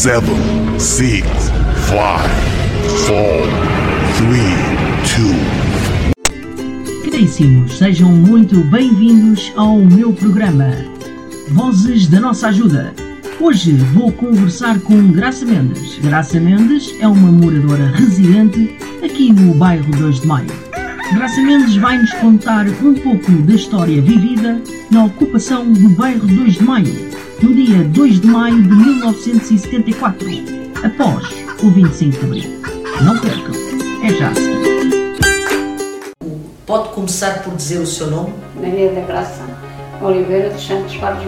seven, six, five, four, three, two. Caríssimos, sejam muito bem-vindos ao meu programa Vozes da Nossa Ajuda. Hoje vou conversar com Graça Mendes. Graça Mendes é uma moradora residente aqui no bairro 2 de Maio. Graça Mendes vai-nos contar um pouco da história vivida na ocupação do bairro 2 de Maio, no dia 2 de maio de 1974, após o 25 de abril. Não percam, é já. Pode começar por dizer o seu nome? Maria da Graça Oliveira dos Santos Fares.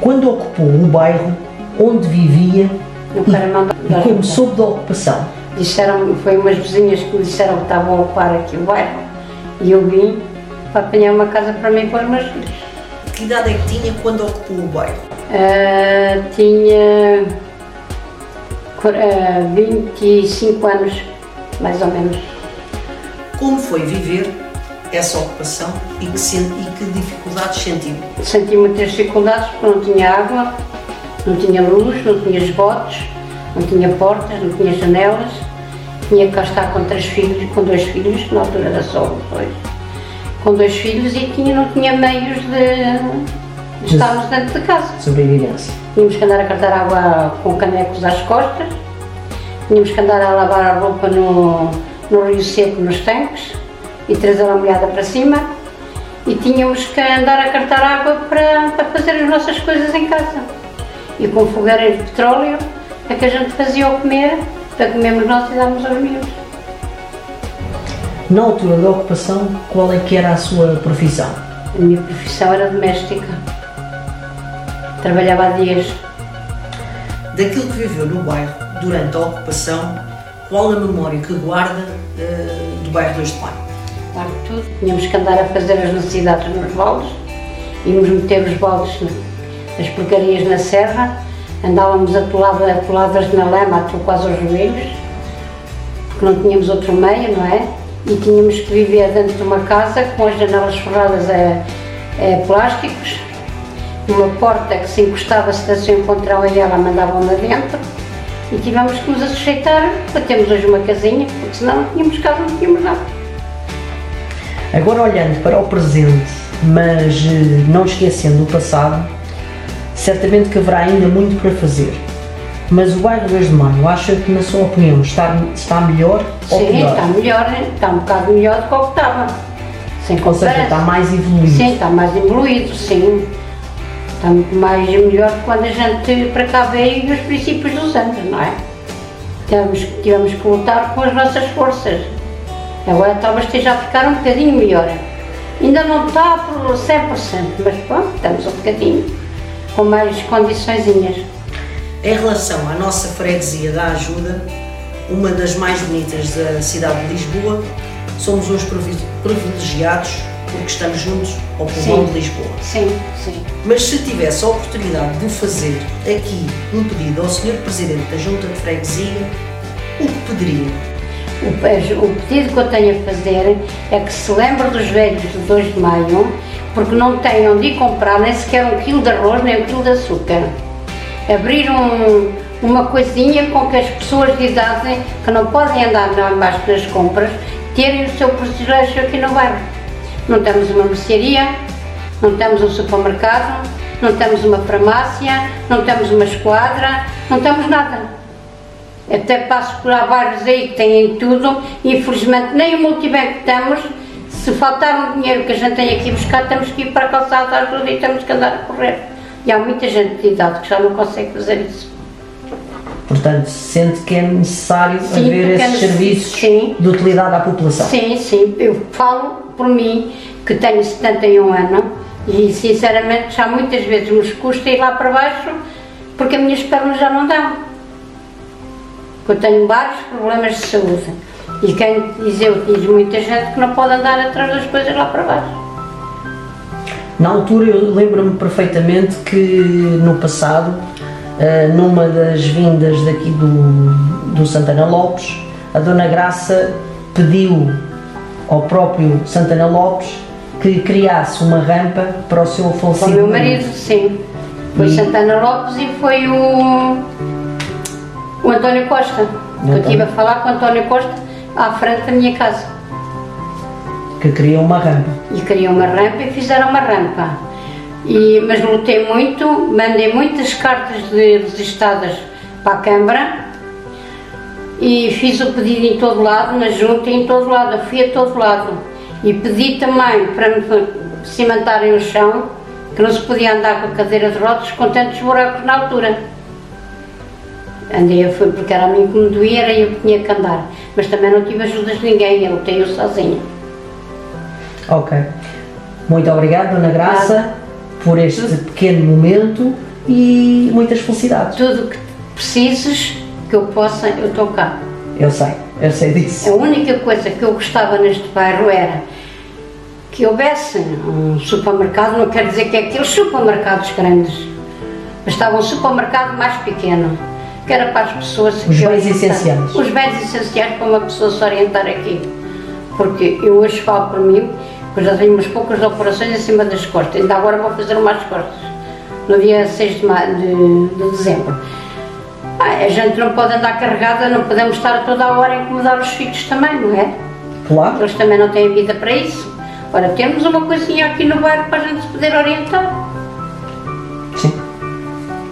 Quando ocupou o bairro onde vivia No e da como soube da ocupação, Disseram, foi umas vizinhas que me disseram que estavam a ocupar aqui o bairro e eu vim para apanhar uma casa para mim e para os meus filhos. Que idade é que tinha quando ocupou o bairro? Ah, tinha quar- ah, 25 anos, mais ou menos. Como foi viver essa ocupação e que, e que dificuldades sentiu? Senti muitas dificuldades porque não tinha água, não tinha luz, não tinha esgotos, não tinha portas, não tinha janelas. Tinha que estar com três filhos, com dois filhos, na altura era só um, dois. Com dois filhos e tinha, não tinha meios de, de estarmos dentro de casa. sobrevivência. Tínhamos que andar a cartar água com canecos às costas, tínhamos que andar a lavar a roupa no, no rio seco, nos tanques, e trazer a molhada para cima, e tínhamos que andar a cartar água para, para fazer as nossas coisas em casa. E com fogareiros de petróleo é que a gente fazia o comer, para comermos nós e darmos aos miúdos. Na altura da ocupação, qual é que era a sua profissão? A minha profissão era doméstica. Trabalhava há dias. Daquilo que viveu no bairro durante a ocupação, qual a memória que guarda eh, do bairro 2 de Maio? Claro que tudo. Tínhamos que andar a fazer as necessidades nos baldes, íamos meter os baldes, as porcarias na serra, andávamos atolada- atoladas na lama até quase aos joelhos, porque não tínhamos outro meio, não é? E tínhamos que viver dentro de uma casa com as janelas forradas a, a plásticos, uma porta que se encostava, se desse um encontrão e ela mandavam lá dentro. E tivemos que nos sujeitar para termos hoje uma casinha, porque senão não tínhamos casa, não tínhamos nada. Agora olhando para o presente, mas eh, não esquecendo o passado, certamente que haverá ainda muito para fazer. Mas o bairro 2 de Maio, acha que, na sua opinião, está, está melhor ou Sim, pior? está melhor, está um bocado melhor do que o que estava. Sem Ou seja, está mais evoluído. Sim, está mais evoluído, sim. Está muito mais melhor que quando a gente para cá veio nos princípios dos anos, não é? Tivemos, tivemos que lutar com as nossas forças. Agora talvez esteja a ficar um bocadinho melhor. Ainda não está por 100%, mas pronto, estamos um bocadinho com mais condiçõezinhas. Em relação à nossa freguesia da ajuda, uma das mais bonitas da cidade de Lisboa, somos uns privi- privilegiados porque estamos juntos ao Sim. de Lisboa. Sim, sim. Mas se tivesse a oportunidade de fazer aqui um pedido ao Sr. Presidente da Junta de Freguesia, o que pediria? O, pe- o pedido que eu tenho a fazer é que se lembre dos velhos de 2 de maio, porque não onde ir comprar nem sequer um quilo de arroz nem um quilo de açúcar. Abrir um- uma coisinha com que as pessoas de idade que não podem andar lá embaixo nas compras terem o seu privilégio aqui no bairro. Não temos uma mercearia, não temos um supermercado, não temos uma farmácia, não temos uma esquadra, não temos nada. Até passo por há bairros aí que têm tudo, infelizmente nem o multibanco temos. Se faltar um dinheiro que a gente tem aqui buscar, temos que ir para a calçada e temos que andar a correr. E há muita gente de idade que já não consegue fazer isso. Portanto, sente que é necessário Sim, haver é esses serviços sim. de utilidade à população. Sim, sim, eu falo por mim, que tenho 71 anos, e sinceramente já muitas vezes me custa ir lá para baixo, porque as minhas pernas já não dão. Eu tenho vários problemas de saúde. E quem diz eu, diz muita gente que não pode andar atrás das coisas lá para baixo. Na altura, eu lembro-me perfeitamente que no passado, eh, numa das vindas daqui do, do Santana Lopes, a Dona Graça pediu ao próprio Santana Lopes que criasse uma rampa para o seu Com o falecido meu marido, sim. Foi E- Santana Lopes e foi o, o António Costa. que Eu Então. estive a falar com o António Costa à frente da minha casa. Que queria uma rampa. E queriam uma rampa e fizeram uma rampa. E, mas lutei muito, mandei muitas cartas de registadas para a Câmara e fiz o pedido em todo lado, na junta em todo lado, fui a todo lado. E pedi também para me cimentarem o chão, que não se podia andar com a cadeira de rodas com tantos buracos na altura. Andei, fui porque era a mim que me doía, era eu que tinha que andar. Mas também não tive ajudas de ninguém, eu lutei eu sozinha. Ok. Muito obrigado, Dona Graça, por este pequeno momento e muitas felicidades. Tudo que precises que eu possa, eu estou cá. Eu sei, eu sei A disso. única coisa que eu gostava neste bairro era que houvesse um supermercado, não quer dizer que é aqueles supermercados grandes, mas estava um supermercado mais pequeno, que era para as pessoas Os bens essenciais. Os bens essenciais para uma pessoa se orientar aqui. Porque eu hoje falo por mim, eu já tenho umas poucas operações em cima das costas, ainda agora vou fazer umas costas, no dia 6 de, de- de dezembro. Ah, a gente não pode andar carregada, não podemos estar toda a hora a incomodar os filhos também, não é? Claro. Eles também não têm vida para isso. Ora, temos uma coisinha aqui no bairro para a gente se poder orientar. Sim.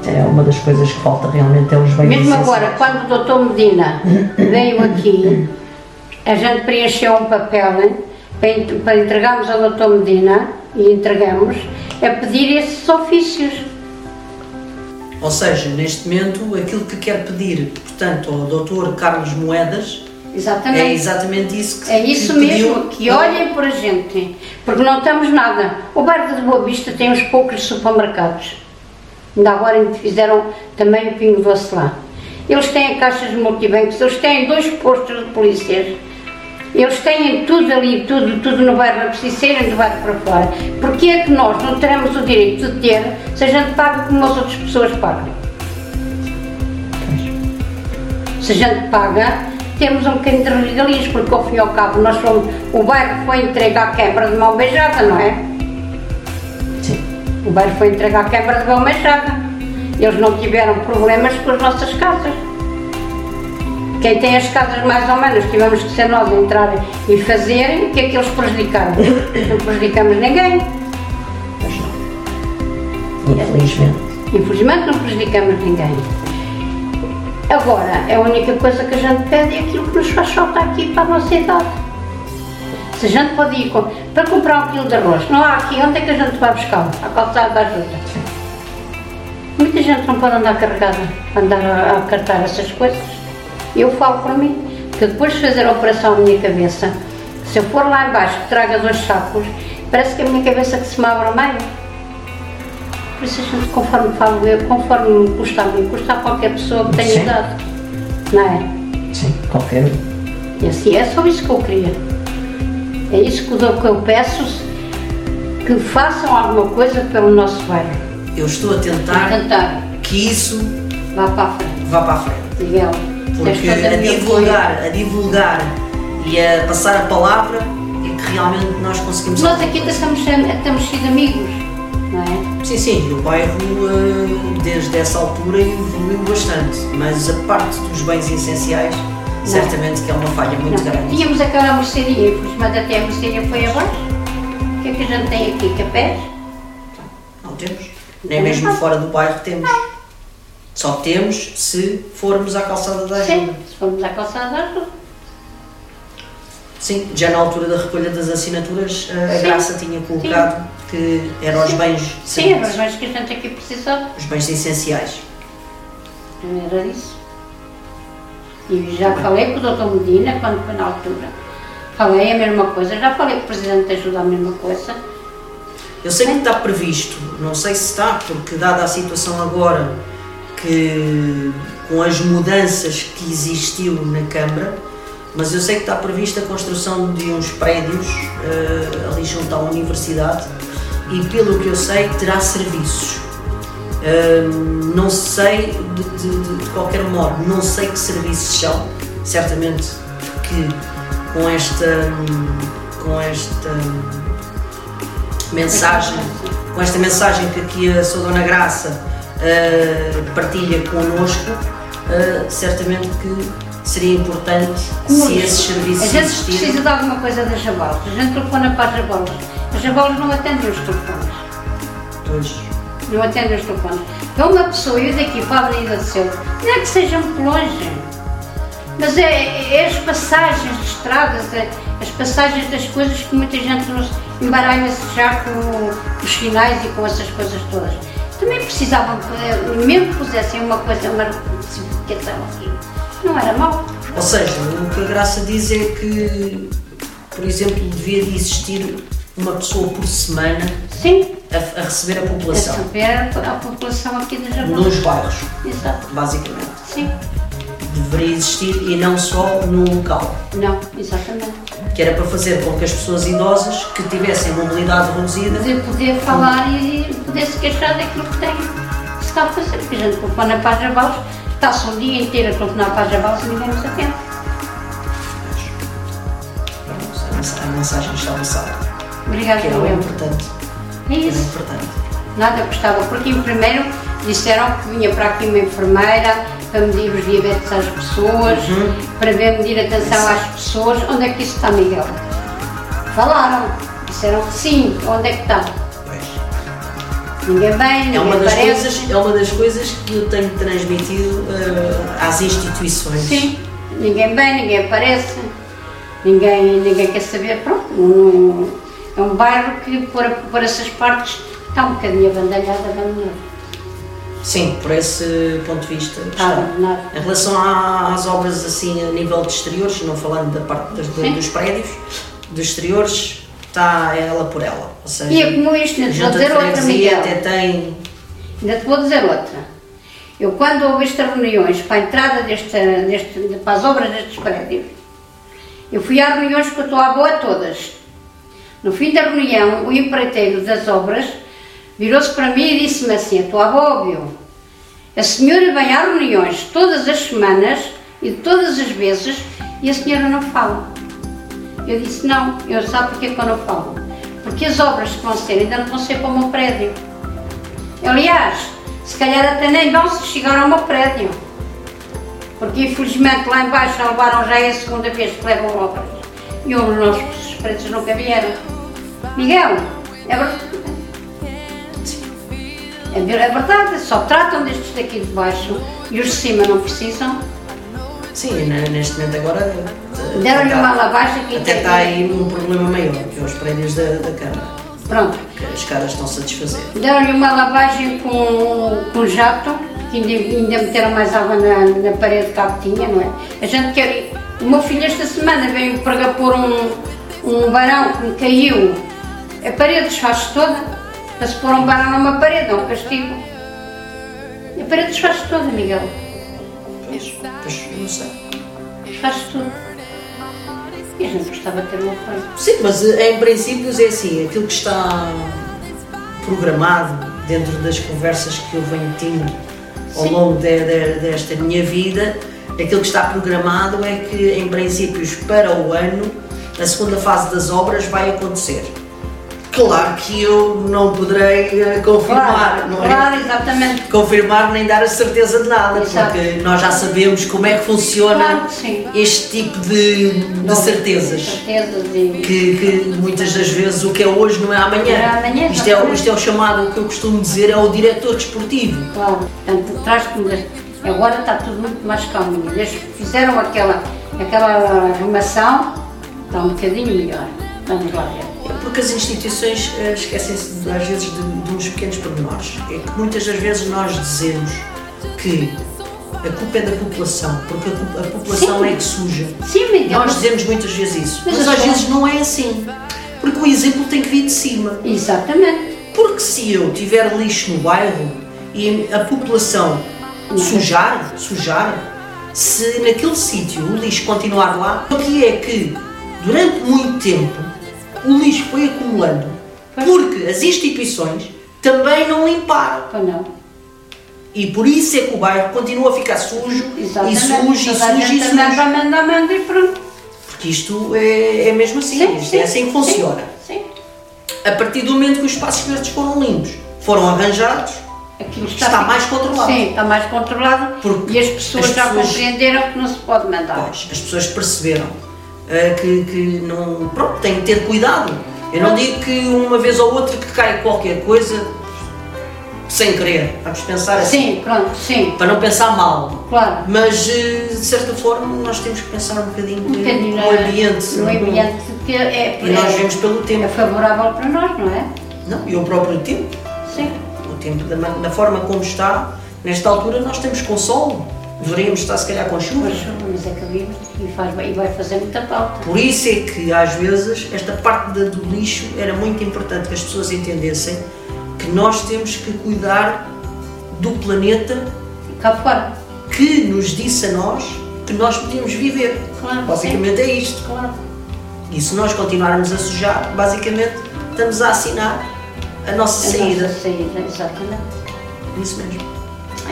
É uma das coisas que falta realmente é os bens Mesmo agora, quando o doutor Medina veio aqui, a gente preencheu um papel para, en- para entregarmos ao doutor Medina, e entregamos, a pedir esses ofícios. Ou seja, neste momento, aquilo que quer pedir, portanto, ao Dr. Carlos Moedas, Exatamente. é exatamente isso que É isso que pediu. mesmo, que olhem por a gente, porque não estamos nada. O bairro de Boa Vista tem uns poucos supermercados. Ainda agora fizeram também o Pingo Doce lá. Eles têm caixas de multibancos, eles têm dois postos de polícias. Eles têm tudo ali, tudo, tudo no bairro, não precisa serem do bairro para fora. Porquê é que nós não teremos o direito de ter se a gente paga como as outras pessoas pagam? se a gente paga, temos um bocadinho de regalias, porque ao fim e ao cabo nós fomos, o bairro foi entregue à Câmara de mão beijada, não é? Sim. O bairro foi entregue à Câmara de mão beijada. Eles não tiveram problemas com as nossas casas. Quem tem as casas mais ou menos, tivemos que ser nós a entrar e fazerem, o que é que eles prejudicaram? Não prejudicamos ninguém. Pois não. Infelizmente. Infelizmente não prejudicamos ninguém. Agora, a única coisa que a gente pede é aquilo que nos faz falta aqui para a nossa idade. Se a gente pode ir para comprar um quilo de arroz, não há aqui, onde é que a gente vai buscar? A calçada da ajuda. Muita gente não pode andar carregada, andar a, a cartar essas coisas. Eu falo por mim, que depois de fazer a operação à minha cabeça, se eu for lá embaixo que traga dois sacos, parece que a minha cabeça que se me abre ao meio. Por isso a gente, conforme falo eu, conforme me custa a mim, custa a qualquer pessoa que tenha Sim. idade. Não é? Sim, qualquer um. E assim, é só isso que eu queria. É isso que eu, que eu peço, que façam alguma coisa pelo nosso bairro. Eu estou a tentar tentar, que isso vá para a frente. vá para a frente. Miguel, Porque a divulgar, a divulgar e a passar a palavra é que realmente nós conseguimos. Nós aqui até estamos, estamos sido amigos, não é? Sim, sim, o bairro eh, desde essa altura evoluiu bastante, mas a parte dos bens essenciais certamente que é uma falha muito Não. grande. Tínhamos aquela mercearia, infelizmente até a mercearia foi abaixo. O que é que a gente tem aqui? Capés? Não temos. Nem mesmo fora do bairro temos. Só temos se formos à calçada da Sim, ajuda. se formos à calçada da ajuda. Sim, já na altura da recolha das assinaturas a Sim. Graça tinha colocado que eram os Sim. bens Sim, eram os bens que a gente aqui precisava. os bens essenciais. Era isso. E já falei com o doutor Medina, quando foi na altura. Falei a mesma coisa, já falei com o Presidente da Ajuda a mesma coisa. Eu sei que está previsto, não sei se está, porque dada a situação agora que com as mudanças que existiu na Câmara, mas eu sei que está prevista a construção de uns prédios eh, ali junto à universidade e pelo que eu sei terá serviços. Eh, não sei de, de- de- qualquer modo, não sei que serviços são, certamente que com esta com esta mensagem com esta mensagem que aqui a sua Dona Graça eh, partilha connosco, eh, certamente que seria importante se esses serviços A gente existirem. precisa de alguma coisa das jabolas. A gente telefona para as jabolas. As jabolas não atendem os telefones. Pois. Não atendem os telefones. Então uma pessoa ir daqui para a Avenida do Centro, não é que seja muito longe. Mas é, é as passagens de estradas, é as passagens das coisas que muita gente nos embaralha-se já com os sinais e com essas coisas todas. Precisavam, que, mesmo que pusessem uma coisa, uma certificação aqui, não era mau. Ou seja, o que a Graça diz é que, por exemplo, devia de existir uma pessoa por semana Sim, a, a receber a a população saber a população aqui da nos bairros, Exato. basicamente. Sim, Deveria existir e não só no local. não, exatamente. Que era para fazer com que as pessoas idosas que tivessem mobilidade reduzida Poder, poder falar e poder se queixar daquilo que tem que se está a fazer. Porque a gente telefona para as javalos, está-se o dia inteiro a telefonar para as javalos e ninguém nos atende. A mensagem está passada. Obrigada, Que é o importante. É é isso. importante. Nada gostava, porque primeiro disseram que vinha para aqui uma enfermeira para medir os diabetes às pessoas, para ver medir a atenção às pessoas. Onde é que isso está, Miguel? Falaram, disseram que sim, onde é que está? Pois. Ninguém vem, É ninguém uma, das aparece. coisas, é uma das coisas que eu tenho transmitido eh, às instituições. Sim, ninguém vem, ninguém aparece, ninguém, ninguém quer saber. Pronto, um- é um bairro que, por, por essas partes, está um bocadinho abandonado, abandonado. Sim, por esse ponto de vista. Abandonado. Em relação às obras assim a nível de exteriores, não falando da parte das- dos prédios, dos exteriores, está ela por ela. Ou seja, E é como isto, ainda te vou dizer outra, Miguel. até tem. Ainda te vou dizer outra. Eu, quando houve estas reuniões para a entrada deste, deste, para as obras destes prédios, eu fui às reuniões que eu estou à boa todas. No fim da reunião, o empreiteiro das obras virou-se para mim e disse-me assim: à boa, óbvio. A senhora vem às reuniões todas as semanas e todas as vezes e a senhora não fala. Eu disse: Não, eu sabe porque que eu não falo? Porque as obras que vão ser ainda não vão ser para o meu prédio. Aliás, se calhar até nem vão se chegar ao meu prédio. Porque infelizmente lá embaixo levaram já é a segunda vez que levam obras. E os nossos pretos nunca vieram. Miguel, é verdade. É ver- é verdade, só tratam destes daqui de baixo e os de cima não precisam. Sim, ne- neste momento agora. eh, Deram-lhe uma lavagem aqui. Até está aí um problema maior, que é os prédios da, da Câmara. Pronto, Que as caras estão-se a desfazer. Deram-lhe uma lavagem com, com jato, que ainda, ainda meteram mais água na, na parede que tinha, não é? A gente quer. O meu filho esta semana veio para pôr um, um varão que me caiu. A parede desfaz-se toda. Para se pôr um varão numa parede, é um castigo. A parede desfaz-se toda, Miguel. Pois, pois, não sei. Desfaz-se tudo. E a gente gostava de ter uma coisa. Sim, mas eh, em princípio é assim, aquilo que está programado dentro das conversas que eu venho tendo ao Sim. longo de- de- desta minha vida, aquilo que está programado é que em princípios para o ano a segunda fase das obras vai acontecer. Claro que eu não poderei eh, confirmar, Claro, não é? claro, exatamente. confirmar nem dar a certeza de nada, Exato. porque nós já sabemos como é que funciona Claro este tipo de, de certezas. Certezas e. Que, que muitas das vezes o que é hoje não é amanhã. É amanhã, isto, é, isto é o chamado, o que eu costumo dizer, é o diretor desportivo. Claro, portanto, traz-me. Agora está tudo muito mais. Desde que fizeram aquela, aquela arrumação, está um bocadinho melhor. Vamos lá ver. Porque as instituições eh, esquecem-se às vezes de, de uns pequenos pormenores. É que muitas das vezes nós dizemos que a culpa é da população, porque a, a população Sim. é que suja. Sim, Miguel. Nós dizemos muitas vezes isso, Mas mas às vezes não é assim. Porque o exemplo tem que vir de cima. Exatamente. Porque se eu tiver lixo no bairro e a população sujar, sujar, se naquele sítio o lixo continuar lá, o que é que durante muito tempo o lixo foi acumulando porque as instituições também não limparam. Não? E por isso é que o bairro continua a ficar sujo Exatamente. e sujo e sujo e sujo. a mandar, manda e pronto. Porque isto é, é mesmo assim, isto é assim que funciona. Sim. a partir do momento que os espaços verdes foram limpos, foram arranjados, Aquilo Está mais controlado. Sim, está mais controlado Porque e as pessoas as já pessoas- compreenderam que não se pode mandar. Pois, as pessoas perceberam que, que não. Pronto, têm que ter cuidado. Eu não digo que uma vez ou outra que cai qualquer coisa sem querer. Vamos pensar assim. Sim, pronto, sim, Para não pensar mal. claro. Mas eh, de certa forma nós temos que pensar um bocadinho, Um bocadinho no ambiente. No ambiente que é, E nós é- vemos pelo é tempo. favorável para nós, não é? Não, e o próprio tempo. Sim. O tempo da, da forma como está. Nesta altura nós temos com Deveríamos estar se calhar com chuva. Mas, mas é que vimos e, faz, e vai fazer muita falta. Por isso é que às vezes esta parte do lixo era muito importante que as pessoas entendessem que nós temos que cuidar do planeta Cá fora, que nos disse a nós que nós podíamos viver. Claro, Basicamente é isto. claro. E se nós continuarmos a sujar, basicamente estamos a assinar a nossa A saída. nossa saída, exatamente. Isso mesmo.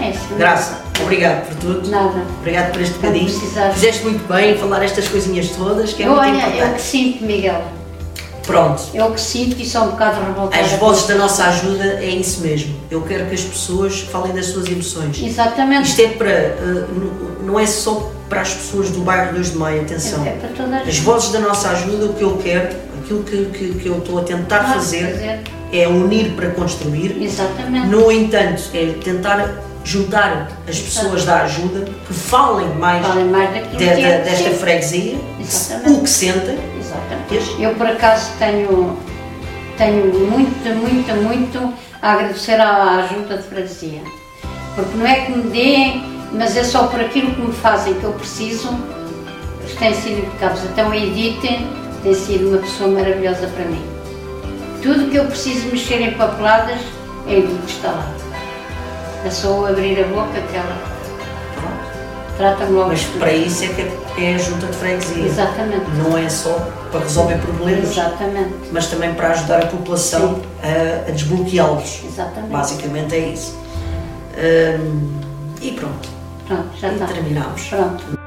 É isso. mesmo. Graça, obrigado por tudo. Nada. Obrigado por este bocadinho. Fizeste muito bem em falar estas coisinhas todas, que é Eu, muito olha, eu que importante. sinto, Miguel. Pronto. Eu que sinto e sou um bocado revoltada. As vozes da nossa ajuda é isso mesmo. Eu quero que as pessoas falem das suas emoções. Exatamente. Isto é para. eh, não é só para as pessoas do bairro 2 de Maio, atenção. É para toda a As gente. vozes da nossa ajuda, o que eu quero, aquilo que, que, que eu estou a tentar Claro, fazer, fazer. é unir para construir. Exatamente. No entanto, é tentar juntar as pessoas da ajuda que falem mais Falem mais de- que de- é. desta Sim. freguesia, Exatamente. o que sentem. Exatamente. Eu, por acaso, tenho, tenho muito, muito, muito a agradecer à ajuda de freguesia. Porque não é que me deem, mas é só por aquilo que me fazem que eu preciso. Eles têm sido impecáveis. Então, a Edith tem sido uma pessoa maravilhosa para mim. Tudo que eu preciso mexer em papeladas, a Edith está lá. É só abrir a boca que ela trata-me logo. Mas de para isso é que é a junta de freguesia. Exatamente. Não é só para resolver problemas, Exatamente. mas também para ajudar a população a, a desbloqueá-los. Exatamente. Basicamente é isso. Hum, e pronto. Pronto, já e está. terminamos. Pronto.